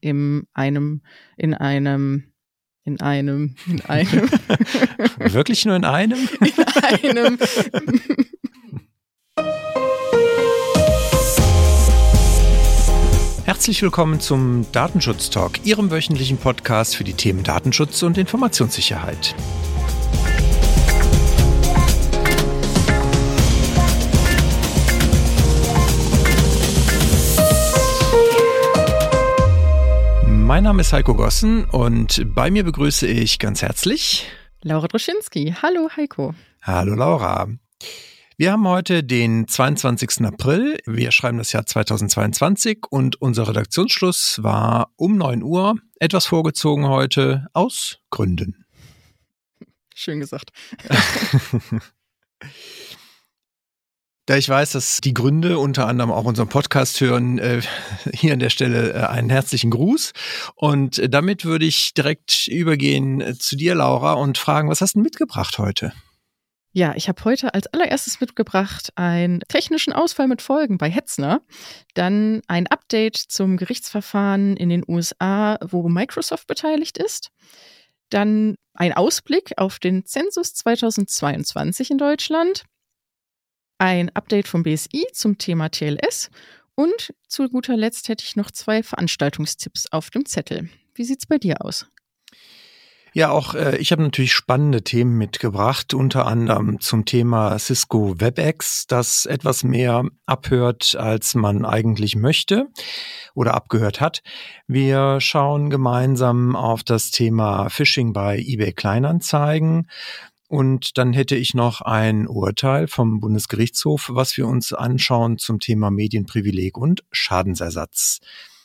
in einem, in einem, in einem, in einem. Wirklich nur in einem? In einem. Herzlich willkommen zum Datenschutz Talk, Ihrem wöchentlichen Podcast für die Themen Datenschutz und Informationssicherheit. Mein Name ist Heiko Gossen und bei mir begrüße ich ganz herzlich Laura Droschinski. Hallo Heiko. Hallo Laura. Wir haben heute den 22. April. Wir schreiben das Jahr 2022 und unser Redaktionsschluss war um 9 Uhr. Etwas vorgezogen heute aus Gründen. Schön gesagt. Da ich weiß, dass die Gründe unter anderem auch unseren Podcast hören, äh, hier an der Stelle äh, einen herzlichen Gruß. Und äh, damit würde ich direkt übergehen zu dir, Laura, und fragen, was hast du mitgebracht heute? Ja, ich habe heute als allererstes mitgebracht einen technischen Ausfall mit Folgen bei Hetzner, dann ein Update zum Gerichtsverfahren in den USA, wo Microsoft beteiligt ist, dann ein Ausblick auf den Zensus 2022 in Deutschland, ein Update vom BSI zum Thema TLS und zu guter Letzt hätte ich noch zwei Veranstaltungstipps auf dem Zettel. Wie sieht's bei dir aus? Ja, auch äh, ich habe natürlich spannende Themen mitgebracht, unter anderem zum Thema Cisco WebEx, das etwas mehr abhört, als man eigentlich möchte oder abgehört hat. Wir schauen gemeinsam auf das Thema Phishing bei eBay Kleinanzeigen. Und dann hätte ich noch ein Urteil vom Bundesgerichtshof, was wir uns anschauen zum Thema Medienprivileg und Schadensersatz.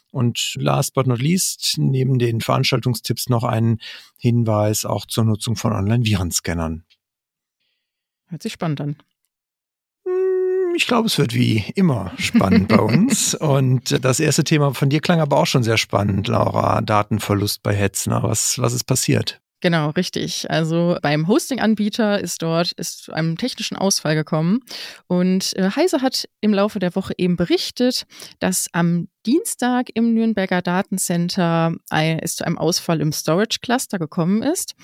Und last but not least, neben den Veranstaltungstipps noch ein Hinweis auch zur Nutzung von Online-Virenscannern. Hört sich spannend an. Hm, ich glaube, es wird wie immer spannend bei uns. Und das erste Thema von dir klang aber auch schon sehr spannend, Laura. Datenverlust bei Hetzner. Was, was ist passiert? Genau, richtig. Also beim Hosting-Anbieter ist dort ist zu einem technischen Ausfall gekommen und äh, Heise hat im Laufe der Woche eben berichtet, dass am Dienstag im Nürnberger Datencenter es zu einem Ausfall im Storage Cluster gekommen ist.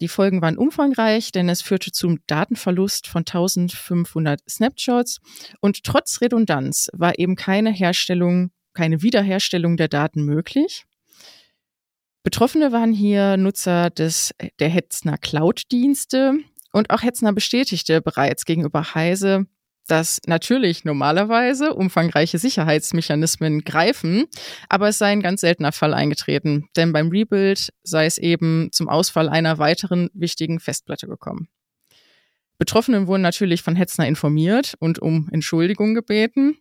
Die Folgen waren umfangreich, denn es führte zum Datenverlust von 1500 Snapshots und trotz Redundanz war eben keine Herstellung, keine Wiederherstellung der Daten möglich. Betroffene waren hier Nutzer des, der Hetzner Cloud-Dienste. Und auch Hetzner bestätigte bereits gegenüber Heise, dass natürlich normalerweise umfangreiche Sicherheitsmechanismen greifen, aber es sei ein ganz seltener Fall eingetreten, denn beim Rebuild sei es eben zum Ausfall einer weiteren wichtigen Festplatte gekommen. Betroffenen wurden natürlich von Hetzner informiert und um Entschuldigung gebeten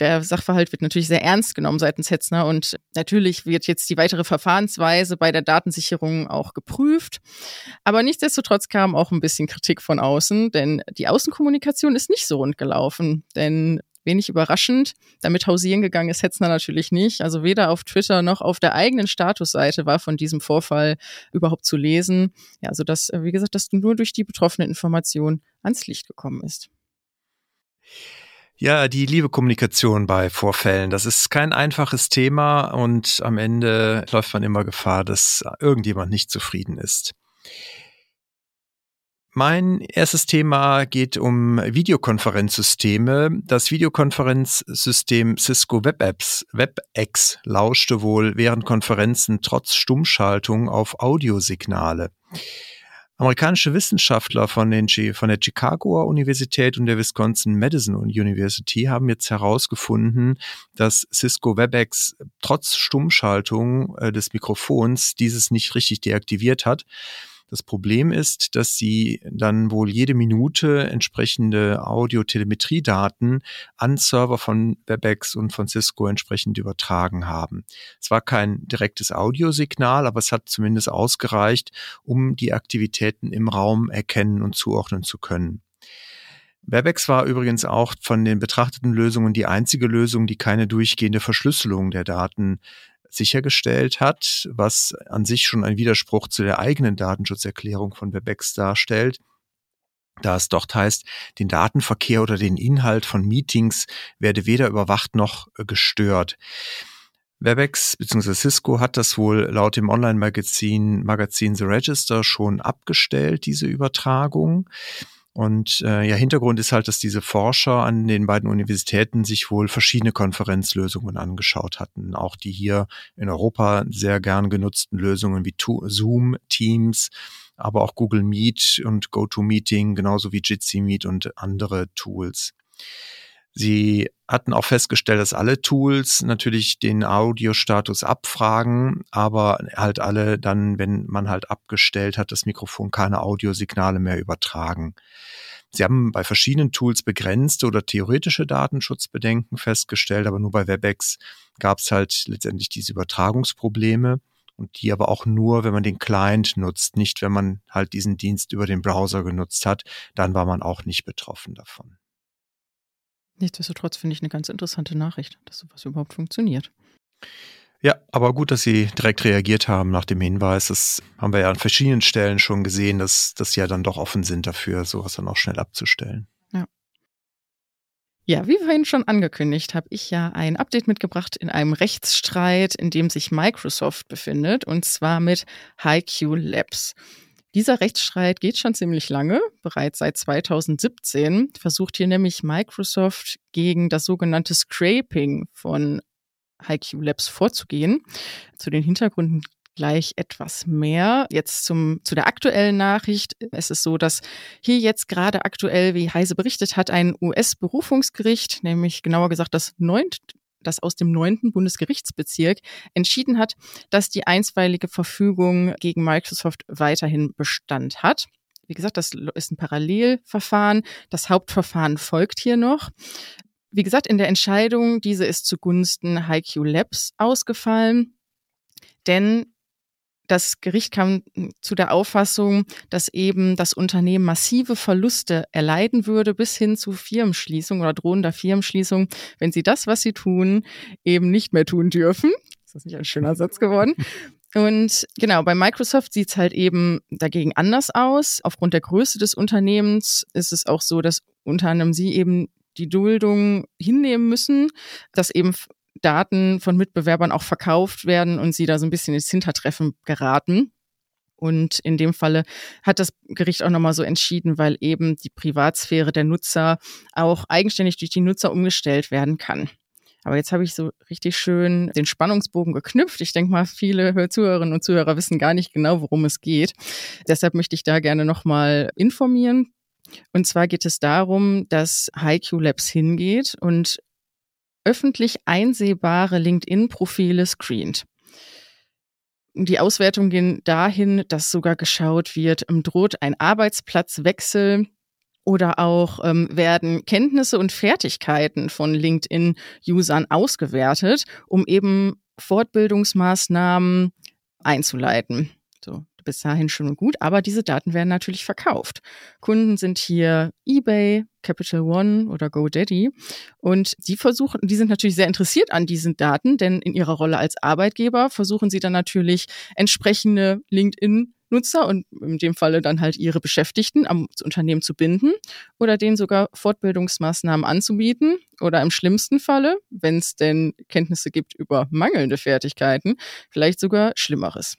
der Sachverhalt wird natürlich sehr ernst genommen seitens Hetzner und natürlich wird jetzt die weitere Verfahrensweise bei der Datensicherung auch geprüft. Aber nichtsdestotrotz kam auch ein bisschen Kritik von außen, denn die Außenkommunikation ist nicht so rund gelaufen. Denn wenig überraschend, damit hausieren gegangen ist Hetzner natürlich nicht. Also weder auf Twitter noch auf der eigenen Statusseite war von diesem Vorfall überhaupt zu lesen. Ja, also das, wie gesagt, dass nur durch die betroffene Information ans Licht gekommen ist. Ja, die liebe Kommunikation bei Vorfällen, das ist kein einfaches Thema und am Ende läuft man immer Gefahr, dass irgendjemand nicht zufrieden ist. Mein erstes Thema geht um Videokonferenzsysteme. Das Videokonferenzsystem Cisco WebApps, WebEx, lauschte wohl während Konferenzen trotz Stummschaltung auf Audiosignale. Amerikanische Wissenschaftler von, den, von der Chicagoer Universität und der Wisconsin Madison University haben jetzt herausgefunden, dass Cisco WebEx trotz Stummschaltung äh, des Mikrofons dieses nicht richtig deaktiviert hat. Das Problem ist, dass sie dann wohl jede Minute entsprechende Audiotelemetriedaten an Server von WebEx und von Cisco entsprechend übertragen haben. Es war kein direktes Audiosignal, aber es hat zumindest ausgereicht, um die Aktivitäten im Raum erkennen und zuordnen zu können. WebEx war übrigens auch von den betrachteten Lösungen die einzige Lösung, die keine durchgehende Verschlüsselung der Daten sichergestellt hat, was an sich schon ein Widerspruch zu der eigenen Datenschutzerklärung von WebEx darstellt da es dort heißt, den Datenverkehr oder den Inhalt von Meetings werde weder überwacht noch äh, gestört. Webex bzw. Cisco hat das wohl laut dem Online-Magazin Magazin The Register schon abgestellt, diese Übertragung. Und äh, ja, Hintergrund ist halt, dass diese Forscher an den beiden Universitäten sich wohl verschiedene Konferenzlösungen angeschaut hatten. Auch die hier in Europa sehr gern genutzten Lösungen wie Zoom, Teams, aber auch Google Meet und GoToMeeting, genauso wie Jitsi Meet und andere Tools. Sie hatten auch festgestellt, dass alle Tools natürlich den Audiostatus abfragen, aber halt alle dann, wenn man halt abgestellt hat, das Mikrofon keine Audiosignale mehr übertragen. Sie haben bei verschiedenen Tools begrenzte oder theoretische Datenschutzbedenken festgestellt, aber nur bei WebEx gab es halt letztendlich diese Übertragungsprobleme und die aber auch nur, wenn man den Client nutzt, nicht wenn man halt diesen Dienst über den Browser genutzt hat, dann war man auch nicht betroffen davon. Nichtsdestotrotz finde ich eine ganz interessante Nachricht, dass sowas überhaupt funktioniert. Ja, aber gut, dass Sie direkt reagiert haben nach dem Hinweis. Das haben wir ja an verschiedenen Stellen schon gesehen, dass, dass Sie ja dann doch offen sind dafür, sowas dann auch schnell abzustellen. Ja. Ja, wie vorhin schon angekündigt, habe ich ja ein Update mitgebracht in einem Rechtsstreit, in dem sich Microsoft befindet, und zwar mit HiQ Labs. Dieser Rechtsstreit geht schon ziemlich lange. Bereits seit 2017 versucht hier nämlich Microsoft gegen das sogenannte Scraping von HiQ Labs vorzugehen. Zu den Hintergründen gleich etwas mehr. Jetzt zum, zu der aktuellen Nachricht. Es ist so, dass hier jetzt gerade aktuell, wie Heise berichtet hat, ein US-Berufungsgericht, nämlich genauer gesagt das neunt, das aus dem neunten Bundesgerichtsbezirk entschieden hat, dass die einstweilige Verfügung gegen Microsoft weiterhin Bestand hat. Wie gesagt, das ist ein Parallelverfahren. Das Hauptverfahren folgt hier noch. Wie gesagt, in der Entscheidung, diese ist zugunsten HiQ Labs ausgefallen, denn das Gericht kam zu der Auffassung, dass eben das Unternehmen massive Verluste erleiden würde bis hin zu Firmenschließung oder drohender Firmenschließung, wenn sie das, was sie tun, eben nicht mehr tun dürfen. Ist das nicht ein schöner Satz geworden? Und genau, bei Microsoft sieht es halt eben dagegen anders aus. Aufgrund der Größe des Unternehmens ist es auch so, dass unter anderem sie eben die Duldung hinnehmen müssen, dass eben Daten von Mitbewerbern auch verkauft werden und sie da so ein bisschen ins Hintertreffen geraten. Und in dem Falle hat das Gericht auch nochmal so entschieden, weil eben die Privatsphäre der Nutzer auch eigenständig durch die Nutzer umgestellt werden kann. Aber jetzt habe ich so richtig schön den Spannungsbogen geknüpft. Ich denke mal, viele Zuhörerinnen und Zuhörer wissen gar nicht genau, worum es geht. Deshalb möchte ich da gerne nochmal informieren. Und zwar geht es darum, dass HiQ Labs hingeht und öffentlich einsehbare LinkedIn-Profile screent. Die Auswertungen gehen dahin, dass sogar geschaut wird, ähm, droht ein Arbeitsplatzwechsel oder auch ähm, werden Kenntnisse und Fertigkeiten von LinkedIn-Usern ausgewertet, um eben Fortbildungsmaßnahmen einzuleiten. Bis dahin schon und gut, aber diese Daten werden natürlich verkauft. Kunden sind hier eBay, Capital One oder GoDaddy und die versuchen, die sind natürlich sehr interessiert an diesen Daten, denn in ihrer Rolle als Arbeitgeber versuchen sie dann natürlich entsprechende LinkedIn Nutzer und in dem Falle dann halt ihre Beschäftigten am Unternehmen zu binden oder denen sogar Fortbildungsmaßnahmen anzubieten oder im schlimmsten Falle, wenn es denn Kenntnisse gibt über mangelnde Fertigkeiten, vielleicht sogar Schlimmeres.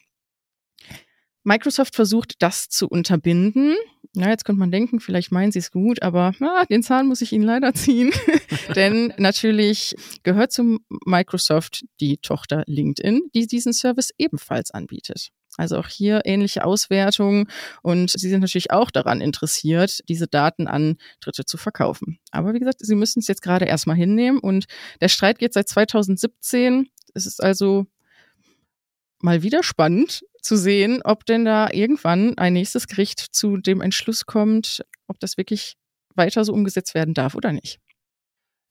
Microsoft versucht, das zu unterbinden. Na, jetzt könnte man denken, vielleicht meinen sie es gut, aber ah, den Zahn muss ich Ihnen leider ziehen. Denn natürlich gehört zu Microsoft die Tochter LinkedIn, die diesen Service ebenfalls anbietet. Also auch hier ähnliche Auswertungen und sie sind natürlich auch daran interessiert, diese Daten an Dritte zu verkaufen. Aber wie gesagt, sie müssen es jetzt gerade erstmal hinnehmen und der Streit geht seit 2017. Es ist also mal wieder spannend zu sehen, ob denn da irgendwann ein nächstes Gericht zu dem Entschluss kommt, ob das wirklich weiter so umgesetzt werden darf oder nicht.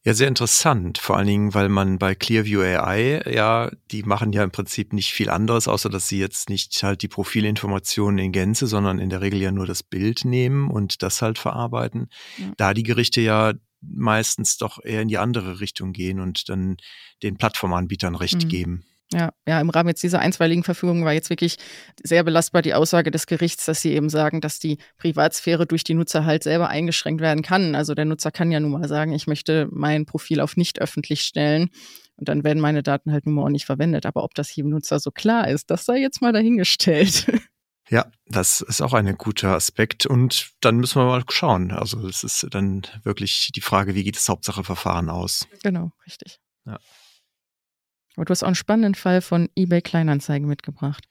Ja, sehr interessant. Vor allen Dingen, weil man bei Clearview AI, ja, die machen ja im Prinzip nicht viel anderes, außer dass sie jetzt nicht halt die Profilinformationen in Gänze, sondern in der Regel ja nur das Bild nehmen und das halt verarbeiten. Ja. Da die Gerichte ja meistens doch eher in die andere Richtung gehen und dann den Plattformanbietern Recht mhm. geben. Ja, ja, im Rahmen jetzt dieser einstweiligen Verfügung war jetzt wirklich sehr belastbar die Aussage des Gerichts, dass sie eben sagen, dass die Privatsphäre durch die Nutzer halt selber eingeschränkt werden kann. Also der Nutzer kann ja nun mal sagen, ich möchte mein Profil auf nicht öffentlich stellen. Und dann werden meine Daten halt nun mal auch nicht verwendet. Aber ob das jedem Nutzer so klar ist, das sei jetzt mal dahingestellt. Ja, das ist auch ein guter Aspekt. Und dann müssen wir mal schauen. Also es ist dann wirklich die Frage, wie geht das Hauptsacheverfahren aus? Genau, richtig. Ja. Aber du hast auch einen spannenden Fall von eBay Kleinanzeigen mitgebracht.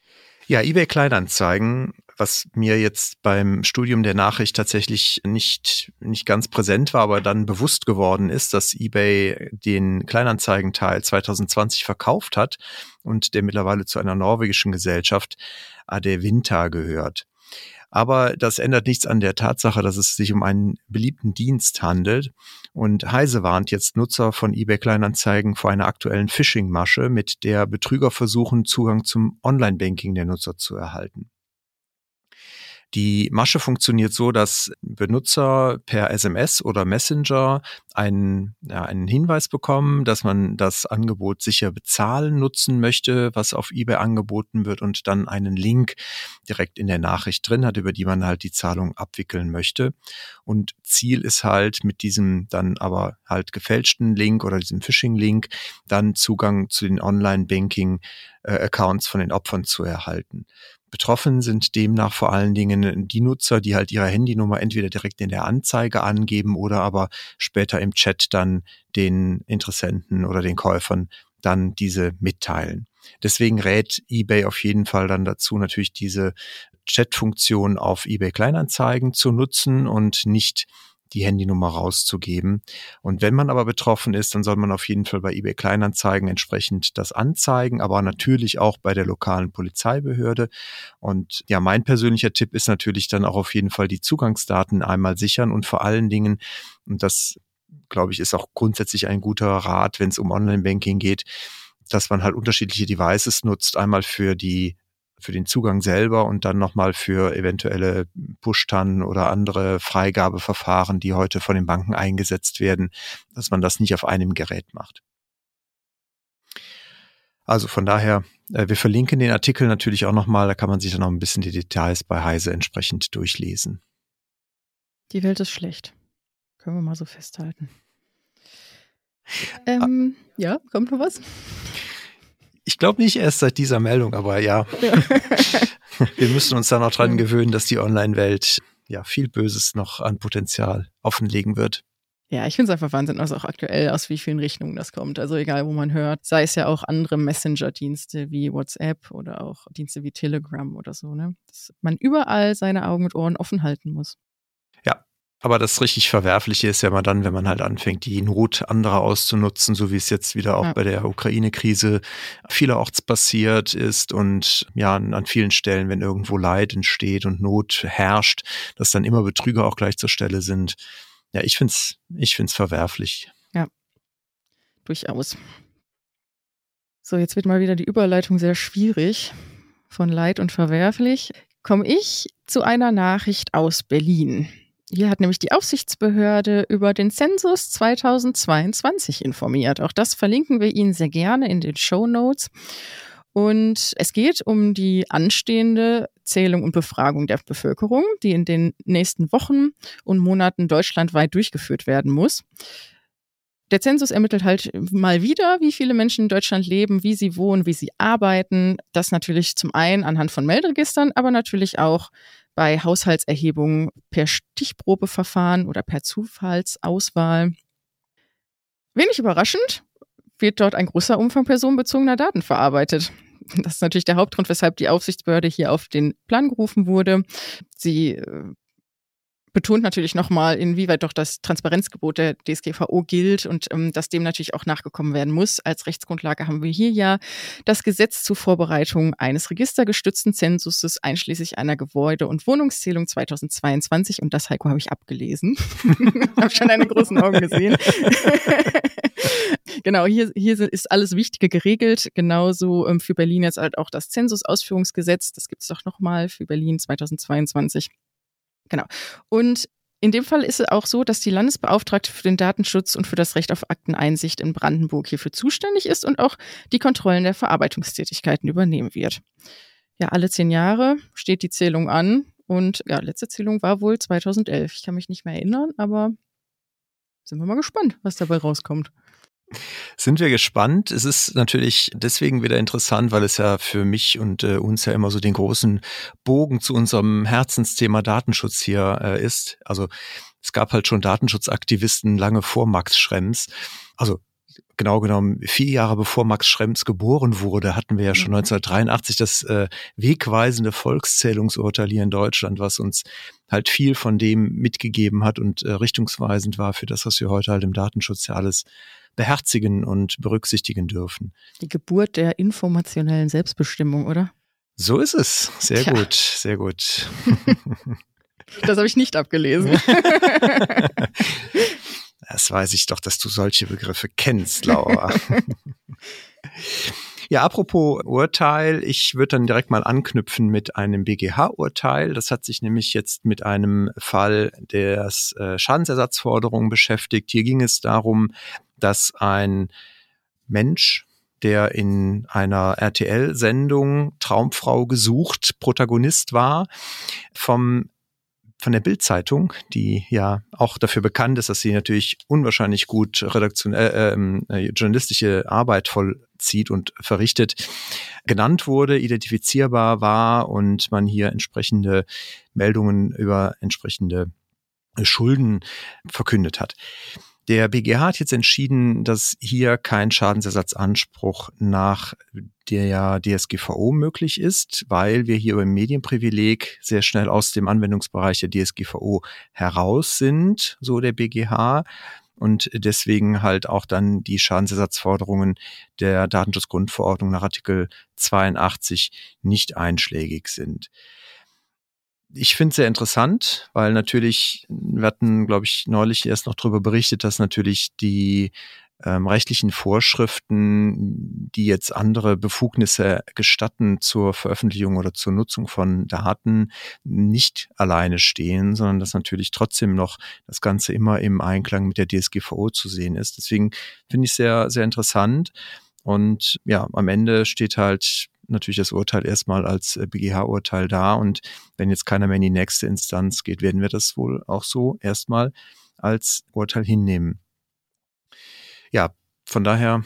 Ja, eBay Kleinanzeigen, was mir jetzt beim Studium der Nachricht tatsächlich nicht, nicht ganz präsent war, aber dann bewusst geworden ist, dass eBay den Kleinanzeigenteil 2020 verkauft hat und der mittlerweile zu einer norwegischen Gesellschaft Adevinta gehört. Aber das ändert nichts an der Tatsache, dass es sich um einen beliebten Dienst handelt. Und Heise warnt jetzt Nutzer von eBay Kleinanzeigen vor einer aktuellen Phishing-Masche, mit der Betrüger versuchen, Zugang zum Online-Banking der Nutzer zu erhalten. Die Masche funktioniert so, dass Benutzer per SMS oder Messenger einen, ja, einen Hinweis bekommen, dass man das Angebot sicher bezahlen nutzen möchte, was auf eBay angeboten wird und dann einen Link direkt in der Nachricht drin hat, über die man halt die Zahlung abwickeln möchte. Und Ziel ist halt mit diesem dann aber halt gefälschten Link oder diesem Phishing-Link dann Zugang zu den Online-Banking-Accounts von den Opfern zu erhalten. Betroffen sind demnach vor allen Dingen die Nutzer, die halt ihre Handynummer entweder direkt in der Anzeige angeben oder aber später im Chat dann den Interessenten oder den Käufern dann diese mitteilen. Deswegen rät eBay auf jeden Fall dann dazu, natürlich diese Chat-Funktion auf eBay Kleinanzeigen zu nutzen und nicht die Handynummer rauszugeben. Und wenn man aber betroffen ist, dann soll man auf jeden Fall bei eBay Kleinanzeigen entsprechend das anzeigen, aber natürlich auch bei der lokalen Polizeibehörde. Und ja, mein persönlicher Tipp ist natürlich dann auch auf jeden Fall die Zugangsdaten einmal sichern und vor allen Dingen, und das glaube ich, ist auch grundsätzlich ein guter Rat, wenn es um Online-Banking geht, dass man halt unterschiedliche Devices nutzt. Einmal für die für den Zugang selber und dann nochmal für eventuelle Push-Tannen oder andere Freigabeverfahren, die heute von den Banken eingesetzt werden, dass man das nicht auf einem Gerät macht. Also von daher, äh, wir verlinken den Artikel natürlich auch nochmal, da kann man sich dann noch ein bisschen die Details bei Heise entsprechend durchlesen. Die Welt ist schlecht. Können wir mal so festhalten. Ähm, ah. Ja, kommt noch was? Ich glaube nicht erst seit dieser Meldung, aber ja. Wir müssen uns da noch dran gewöhnen, dass die Online-Welt ja viel Böses noch an Potenzial offenlegen wird. Ja, ich finde es einfach Wahnsinn, also auch aktuell, aus wie vielen Richtungen das kommt. Also egal, wo man hört, sei es ja auch andere Messenger-Dienste wie WhatsApp oder auch Dienste wie Telegram oder so, ne? Dass man überall seine Augen und Ohren offen halten muss. Aber das richtig Verwerfliche ist ja mal dann, wenn man halt anfängt, die Not anderer auszunutzen, so wie es jetzt wieder auch ja. bei der Ukraine-Krise vielerorts passiert ist und ja, an vielen Stellen, wenn irgendwo Leid entsteht und Not herrscht, dass dann immer Betrüger auch gleich zur Stelle sind. Ja, ich find's, ich find's verwerflich. Ja, durchaus. So, jetzt wird mal wieder die Überleitung sehr schwierig. Von Leid und verwerflich komme ich zu einer Nachricht aus Berlin. Hier hat nämlich die Aufsichtsbehörde über den Zensus 2022 informiert. Auch das verlinken wir Ihnen sehr gerne in den Show Notes. Und es geht um die anstehende Zählung und Befragung der Bevölkerung, die in den nächsten Wochen und Monaten deutschlandweit durchgeführt werden muss. Der Zensus ermittelt halt mal wieder, wie viele Menschen in Deutschland leben, wie sie wohnen, wie sie arbeiten. Das natürlich zum einen anhand von Meldregistern, aber natürlich auch bei Haushaltserhebungen per Stichprobeverfahren oder per Zufallsauswahl. Wenig überraschend wird dort ein großer Umfang personenbezogener Daten verarbeitet. Das ist natürlich der Hauptgrund, weshalb die Aufsichtsbehörde hier auf den Plan gerufen wurde. Sie äh, betont natürlich nochmal, inwieweit doch das Transparenzgebot der DSGVO gilt und ähm, dass dem natürlich auch nachgekommen werden muss. Als Rechtsgrundlage haben wir hier ja das Gesetz zur Vorbereitung eines registergestützten Zensuses einschließlich einer Gebäude- und Wohnungszählung 2022 und das, Heiko, habe ich abgelesen. habe schon deine großen Augen gesehen. genau, hier, hier ist alles Wichtige geregelt. Genauso ähm, für Berlin jetzt halt auch das Zensusausführungsgesetz. Das gibt es doch nochmal für Berlin 2022. Genau. Und In dem Fall ist es auch so, dass die Landesbeauftragte für den Datenschutz und für das Recht auf Akteneinsicht in Brandenburg hierfür zuständig ist und auch die Kontrollen der Verarbeitungstätigkeiten übernehmen wird. Ja, alle zehn Jahre steht die Zählung an und ja, letzte Zählung war wohl 2011. Ich kann mich nicht mehr erinnern, aber sind wir mal gespannt, was dabei rauskommt. Sind wir gespannt. Es ist natürlich deswegen wieder interessant, weil es ja für mich und äh, uns ja immer so den großen Bogen zu unserem Herzensthema Datenschutz hier äh, ist. Also es gab halt schon Datenschutzaktivisten lange vor Max Schrems. Also genau genommen vier Jahre bevor Max Schrems geboren wurde, hatten wir ja schon 1983 mhm. das äh, wegweisende Volkszählungsurteil hier in Deutschland, was uns halt viel von dem mitgegeben hat und äh, richtungsweisend war für das, was wir heute halt im Datenschutz ja alles beherzigen und berücksichtigen dürfen. Die Geburt der informationellen Selbstbestimmung, oder? So ist es. Sehr Tja. gut, sehr gut. das habe ich nicht abgelesen. Das weiß ich doch, dass du solche Begriffe kennst, Laura. ja, apropos Urteil, ich würde dann direkt mal anknüpfen mit einem BGH-Urteil. Das hat sich nämlich jetzt mit einem Fall der äh, Schadensersatzforderung beschäftigt. Hier ging es darum, dass ein Mensch, der in einer RTL-Sendung Traumfrau gesucht Protagonist war, vom von der Bildzeitung, die ja auch dafür bekannt ist, dass sie natürlich unwahrscheinlich gut Redaktion, äh, ähm, äh, journalistische Arbeit vollzieht und verrichtet, genannt wurde, identifizierbar war und man hier entsprechende Meldungen über entsprechende Schulden verkündet hat. Der BGH hat jetzt entschieden, dass hier kein Schadensersatzanspruch nach der DSGVO möglich ist, weil wir hier beim Medienprivileg sehr schnell aus dem Anwendungsbereich der DSGVO heraus sind, so der BGH und deswegen halt auch dann die Schadensersatzforderungen der Datenschutzgrundverordnung nach Artikel 82 nicht einschlägig sind ich finde es sehr interessant, weil natürlich, wir hatten, glaube ich, neulich erst noch darüber berichtet, dass natürlich die ähm, rechtlichen Vorschriften, die jetzt andere Befugnisse gestatten zur Veröffentlichung oder zur Nutzung von Daten, nicht alleine stehen, sondern dass natürlich trotzdem noch das Ganze immer im Einklang mit der DSGVO zu sehen ist. Deswegen finde ich sehr, sehr interessant. Und ja, am Ende steht halt natürlich das Urteil erstmal als äh, BGH-Urteil da. Und wenn jetzt keiner mehr in die nächste Instanz geht, werden wir das wohl auch so erstmal als Urteil hinnehmen. Ja, von daher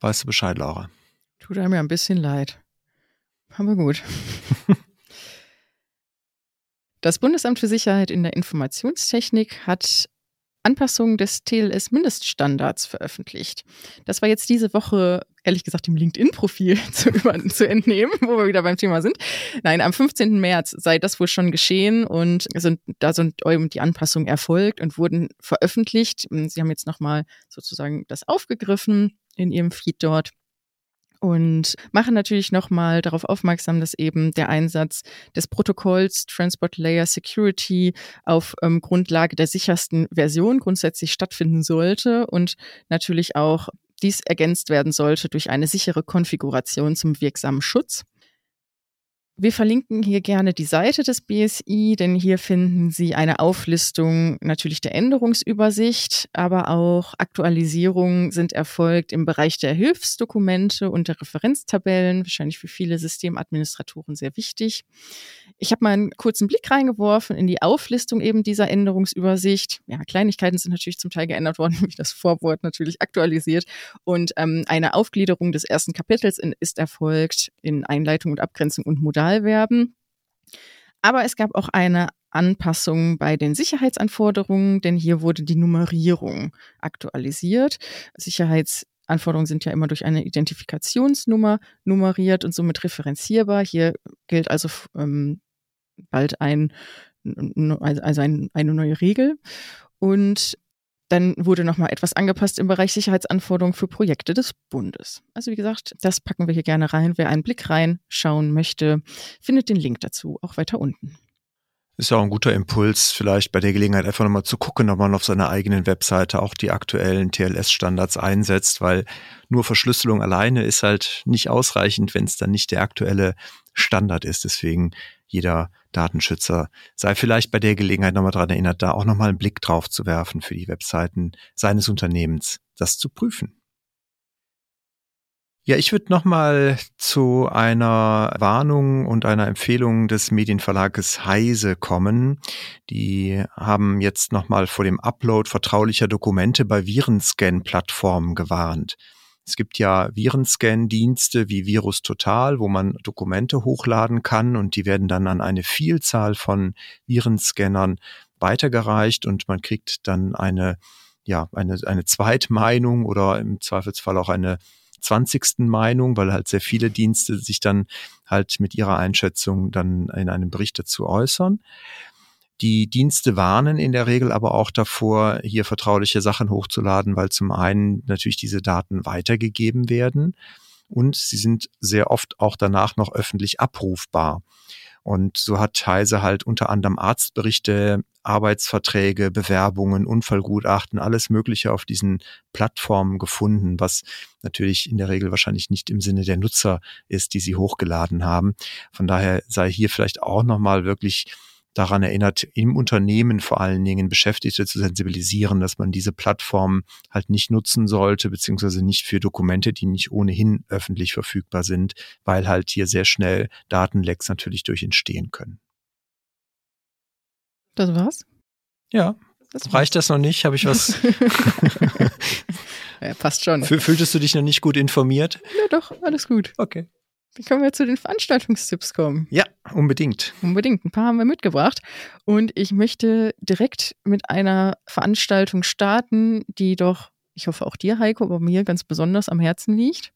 weißt du Bescheid, Laura. Tut einem ja ein bisschen leid. Aber gut. Das Bundesamt für Sicherheit in der Informationstechnik hat Anpassungen des TLS-Mindeststandards veröffentlicht. Das war jetzt diese Woche, ehrlich gesagt, dem LinkedIn-Profil zu, zu, entnehmen, wo wir wieder beim Thema sind. Nein, am 15. März sei das wohl schon geschehen und sind, da sind die Anpassungen erfolgt und wurden veröffentlicht. Sie haben jetzt nochmal sozusagen das aufgegriffen in ihrem Feed dort und machen natürlich nochmal darauf aufmerksam, dass eben der Einsatz des Protokolls Transport Layer Security auf ähm, Grundlage der sichersten Version grundsätzlich stattfinden sollte und natürlich auch dies ergänzt werden sollte durch eine sichere Konfiguration zum wirksamen Schutz. Wir verlinken hier gerne die Seite des BSI, denn hier finden Sie eine Auflistung natürlich der Änderungsübersicht, aber auch Aktualisierungen sind erfolgt im Bereich der Hilfsdokumente und der Referenztabellen, wahrscheinlich für viele Systemadministratoren sehr wichtig. Ich habe mal einen kurzen Blick reingeworfen in die Auflistung eben dieser Änderungsübersicht. Ja, Kleinigkeiten sind natürlich zum Teil geändert worden, wie das Vorwort natürlich aktualisiert. Und ähm, eine Aufgliederung des ersten Kapitels in, ist erfolgt in Einleitung und Abgrenzung und Modal Wahlverben. Aber es gab auch eine Anpassung bei den Sicherheitsanforderungen, denn hier wurde die Nummerierung aktualisiert. Sicherheitsanforderungen sind ja immer durch eine Identifikationsnummer nummeriert und somit referenzierbar. Hier gilt also ähm, bald ein, also ein, eine neue Regel. Und dann wurde nochmal etwas angepasst im Bereich Sicherheitsanforderungen für Projekte des Bundes. Also wie gesagt, das packen wir hier gerne rein. Wer einen Blick reinschauen möchte, findet den Link dazu auch weiter unten. Ist ja auch ein guter Impuls, vielleicht bei der Gelegenheit einfach nochmal zu gucken, ob man auf seiner eigenen Webseite auch die aktuellen TLS-Standards einsetzt, weil nur Verschlüsselung alleine ist halt nicht ausreichend, wenn es dann nicht der aktuelle Standard ist. Deswegen jeder Datenschützer sei vielleicht bei der Gelegenheit nochmal daran erinnert, da auch nochmal einen Blick drauf zu werfen für die Webseiten seines Unternehmens, das zu prüfen. Ja, ich würde nochmal zu einer Warnung und einer Empfehlung des Medienverlages Heise kommen. Die haben jetzt nochmal vor dem Upload vertraulicher Dokumente bei Virenscan-Plattformen gewarnt. Es gibt ja Virenscan-Dienste wie Virus Total, wo man Dokumente hochladen kann und die werden dann an eine Vielzahl von Virenscannern weitergereicht und man kriegt dann eine, ja, eine, eine Zweitmeinung oder im Zweifelsfall auch eine 20. Meinung, weil halt sehr viele Dienste sich dann halt mit ihrer Einschätzung dann in einem Bericht dazu äußern. Die Dienste warnen in der Regel aber auch davor, hier vertrauliche Sachen hochzuladen, weil zum einen natürlich diese Daten weitergegeben werden und sie sind sehr oft auch danach noch öffentlich abrufbar. Und so hat Heise halt unter anderem Arztberichte, Arbeitsverträge, Bewerbungen, Unfallgutachten, alles Mögliche auf diesen Plattformen gefunden, was natürlich in der Regel wahrscheinlich nicht im Sinne der Nutzer ist, die sie hochgeladen haben. Von daher sei hier vielleicht auch nochmal wirklich daran erinnert, im Unternehmen vor allen Dingen Beschäftigte zu sensibilisieren, dass man diese Plattform halt nicht nutzen sollte, beziehungsweise nicht für Dokumente, die nicht ohnehin öffentlich verfügbar sind, weil halt hier sehr schnell Datenlecks natürlich durch entstehen können. Das war's? Ja. Das Reicht das noch nicht? Habe ich was? ja, passt schon. Fühltest du dich noch nicht gut informiert? Ja, doch, alles gut. Okay. Dann können wir zu den Veranstaltungstipps kommen. Ja, unbedingt. Unbedingt. Ein paar haben wir mitgebracht. Und ich möchte direkt mit einer Veranstaltung starten, die doch, ich hoffe auch dir, Heiko, aber mir ganz besonders am Herzen liegt.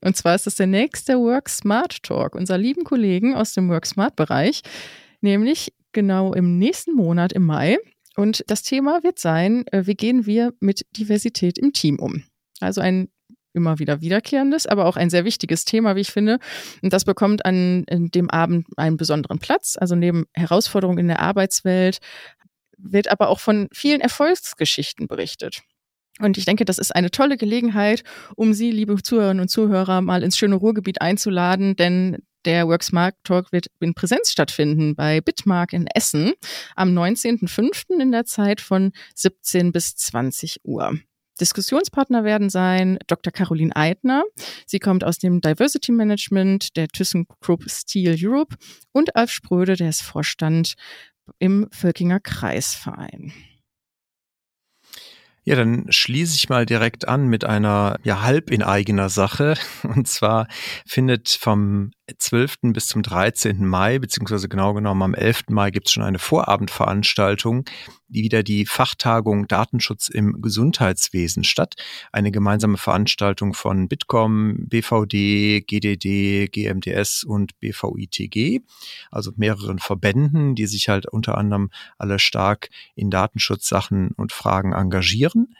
Und zwar ist das der nächste Work Smart Talk unserer lieben Kollegen aus dem Work Smart Bereich, nämlich genau im nächsten Monat im Mai. Und das Thema wird sein, äh, wie gehen wir mit Diversität im Team um? Also ein immer wieder wiederkehrendes, aber auch ein sehr wichtiges Thema, wie ich finde. Und das bekommt an dem Abend einen besonderen Platz. Also neben Herausforderungen in der Arbeitswelt wird aber auch von vielen Erfolgsgeschichten berichtet. Und ich denke, das ist eine tolle Gelegenheit, um Sie, liebe Zuhörerinnen und Zuhörer, mal ins schöne Ruhrgebiet einzuladen, denn der Worksmark Talk wird in Präsenz stattfinden bei Bitmark in Essen am 19.05. in der Zeit von 17 bis 20 Uhr. Diskussionspartner werden sein Dr. Caroline Eitner. Sie kommt aus dem Diversity Management der ThyssenKrupp Steel Europe und Alf Spröde, der ist Vorstand im Völkinger Kreisverein. Ja, dann schließe ich mal direkt an mit einer ja halb in eigener Sache. Und zwar findet vom 12. bis zum 13. Mai, beziehungsweise genau genommen am 11. Mai gibt es schon eine Vorabendveranstaltung, die wieder die Fachtagung Datenschutz im Gesundheitswesen statt. Eine gemeinsame Veranstaltung von Bitkom, BVD, GDD, GMDS und BVITG, also mehreren Verbänden, die sich halt unter anderem alle stark in Datenschutzsachen und Fragen engagieren.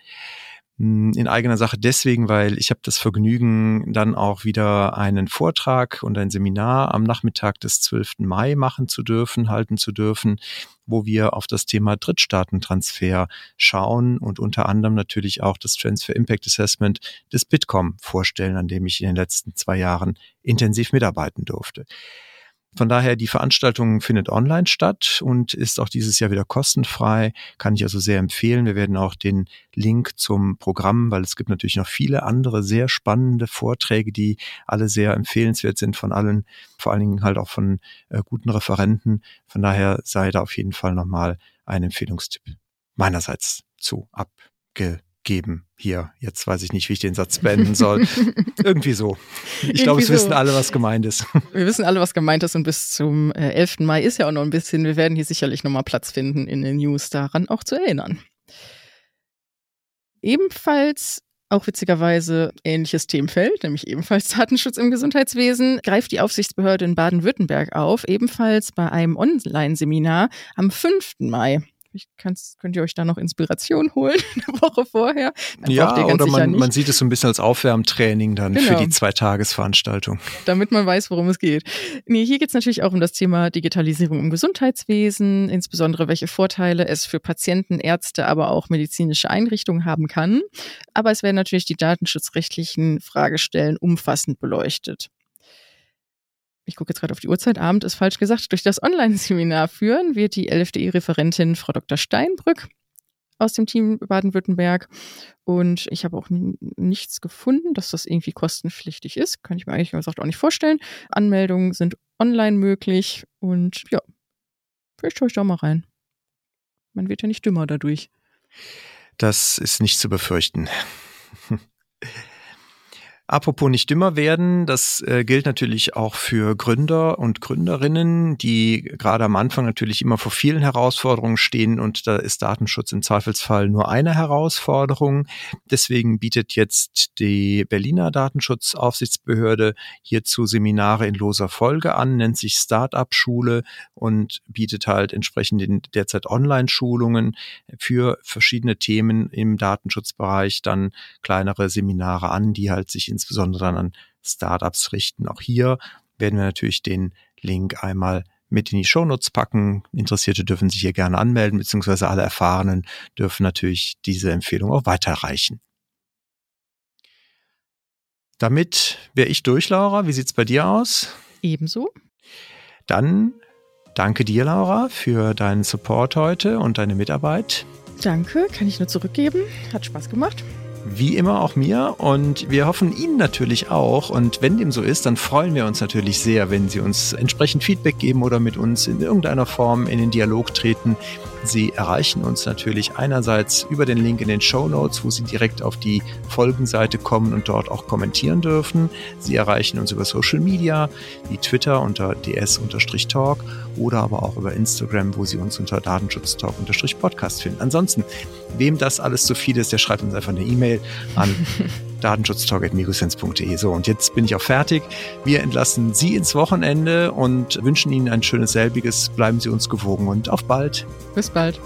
Hm, in eigener Sache deswegen, weil ich habe das Vergnügen, dann auch wieder einen Vortrag und ein Seminar am Nachmittag des 12. Mai machen zu dürfen, halten zu dürfen, wo wir auf das Thema Drittstaatentransfer schauen und unter anderem natürlich auch das Transfer Impact Assessment des Bitkom vorstellen, an dem ich in den letzten zwei Jahren intensiv mitarbeiten durfte. Von daher, die Veranstaltung findet online statt und ist auch dieses Jahr wieder kostenfrei. Kann ich also sehr empfehlen. Wir werden auch den Link zum Programm, weil es gibt natürlich noch viele andere sehr spannende Vorträge, die alle sehr empfehlenswert sind von allen, vor allen Dingen halt auch von äh, guten Referenten. Von daher sei da auf jeden Fall nochmal ein Empfehlungstipp meinerseits zu abge geben. Hier, jetzt weiß ich nicht, wie ich den Satz beenden soll. Irgendwie so. Ich glaube, es so. wissen alle, was gemeint ist. Wir wissen alle, was gemeint ist und bis zum äh, 11. Mai ist ja auch noch ein bisschen. Wir werden hier sicherlich nochmal Platz finden in den News, daran auch zu erinnern. Ebenfalls auch witzigerweise ähnliches Themenfeld, nämlich ebenfalls Datenschutz im Gesundheitswesen, greift die Aufsichtsbehörde in Baden-Württemberg auf, ebenfalls bei einem Online-Seminar am 5. Mai. Ich kann's, könnt ihr euch da noch Inspiration holen, eine Woche vorher. Dann ja, oder man, man, sieht es so ein bisschen als Aufwärmtraining dann genau. für die Zweitagesveranstaltung. Damit man weiß, worum es geht. Nee, hier geht es natürlich auch um das Thema Digitalisierung im Gesundheitswesen, insbesondere welche Vorteile es für Patienten, Ärzte, aber auch medizinische Einrichtungen haben kann. Aber es werden natürlich die datenschutzrechtlichen Fragestellen umfassend beleuchtet. Ich gucke jetzt gerade auf die Uhrzeit, Abend ist falsch gesagt, durch das Online-Seminar führen wird die LFDI-Referentin Frau Dr. Steinbrück aus dem Team Baden-Württemberg. Und ich habe auch nichts gefunden, dass das irgendwie kostenpflichtig ist. Kann ich mir eigentlich gesagt auch nicht vorstellen. Anmeldungen sind online möglich und ja, vielleicht schaue ich da mal rein. Man wird ja nicht dümmer dadurch. Das ist nicht zu befürchten. Apropos nicht dümmer werden, das äh, gilt natürlich auch für Gründer und Gründerinnen, die gerade am Anfang natürlich immer vor vielen Herausforderungen stehen und da ist Datenschutz im Zweifelsfall nur eine Herausforderung. Deswegen bietet jetzt die Berliner Datenschutzaufsichtsbehörde hierzu Seminare in loser Folge an, nennt sich Startup Schule und bietet halt entsprechend in derzeit Online-Schulungen für verschiedene Themen im Datenschutzbereich dann kleinere Seminare an, die halt sich ins insbesondere dann an Startups richten. Auch hier werden wir natürlich den Link einmal mit in die Shownotes packen. Interessierte dürfen sich hier gerne anmelden, beziehungsweise alle Erfahrenen dürfen natürlich diese Empfehlung auch weiterreichen. Damit wäre ich durch, Laura. Wie sieht's bei dir aus? Ebenso. Dann danke dir, Laura, für deinen Support heute und deine Mitarbeit. Danke, kann ich nur zurückgeben. Hat Spaß gemacht wie immer auch mir und wir hoffen Ihnen natürlich auch. Und wenn dem so ist, dann freuen wir uns natürlich sehr, wenn Sie uns entsprechend Feedback geben oder mit uns in irgendeiner Form in den Dialog treten. Sie erreichen uns natürlich einerseits über den Link in den Show Notes, wo Sie direkt auf die Folgenseite kommen und dort auch kommentieren dürfen. Sie erreichen uns über Social Media, wie Twitter unter ds-talk oder aber auch über Instagram, wo Sie uns unter datenschutztalk-podcast finden. Ansonsten, wem das alles zu viel ist, der schreibt uns einfach eine E-Mail an datenschutztalk.migosense.de. So, und jetzt bin ich auch fertig. Wir entlassen Sie ins Wochenende und wünschen Ihnen ein schönes selbiges. Bleiben Sie uns gewogen und auf bald. Bis bald.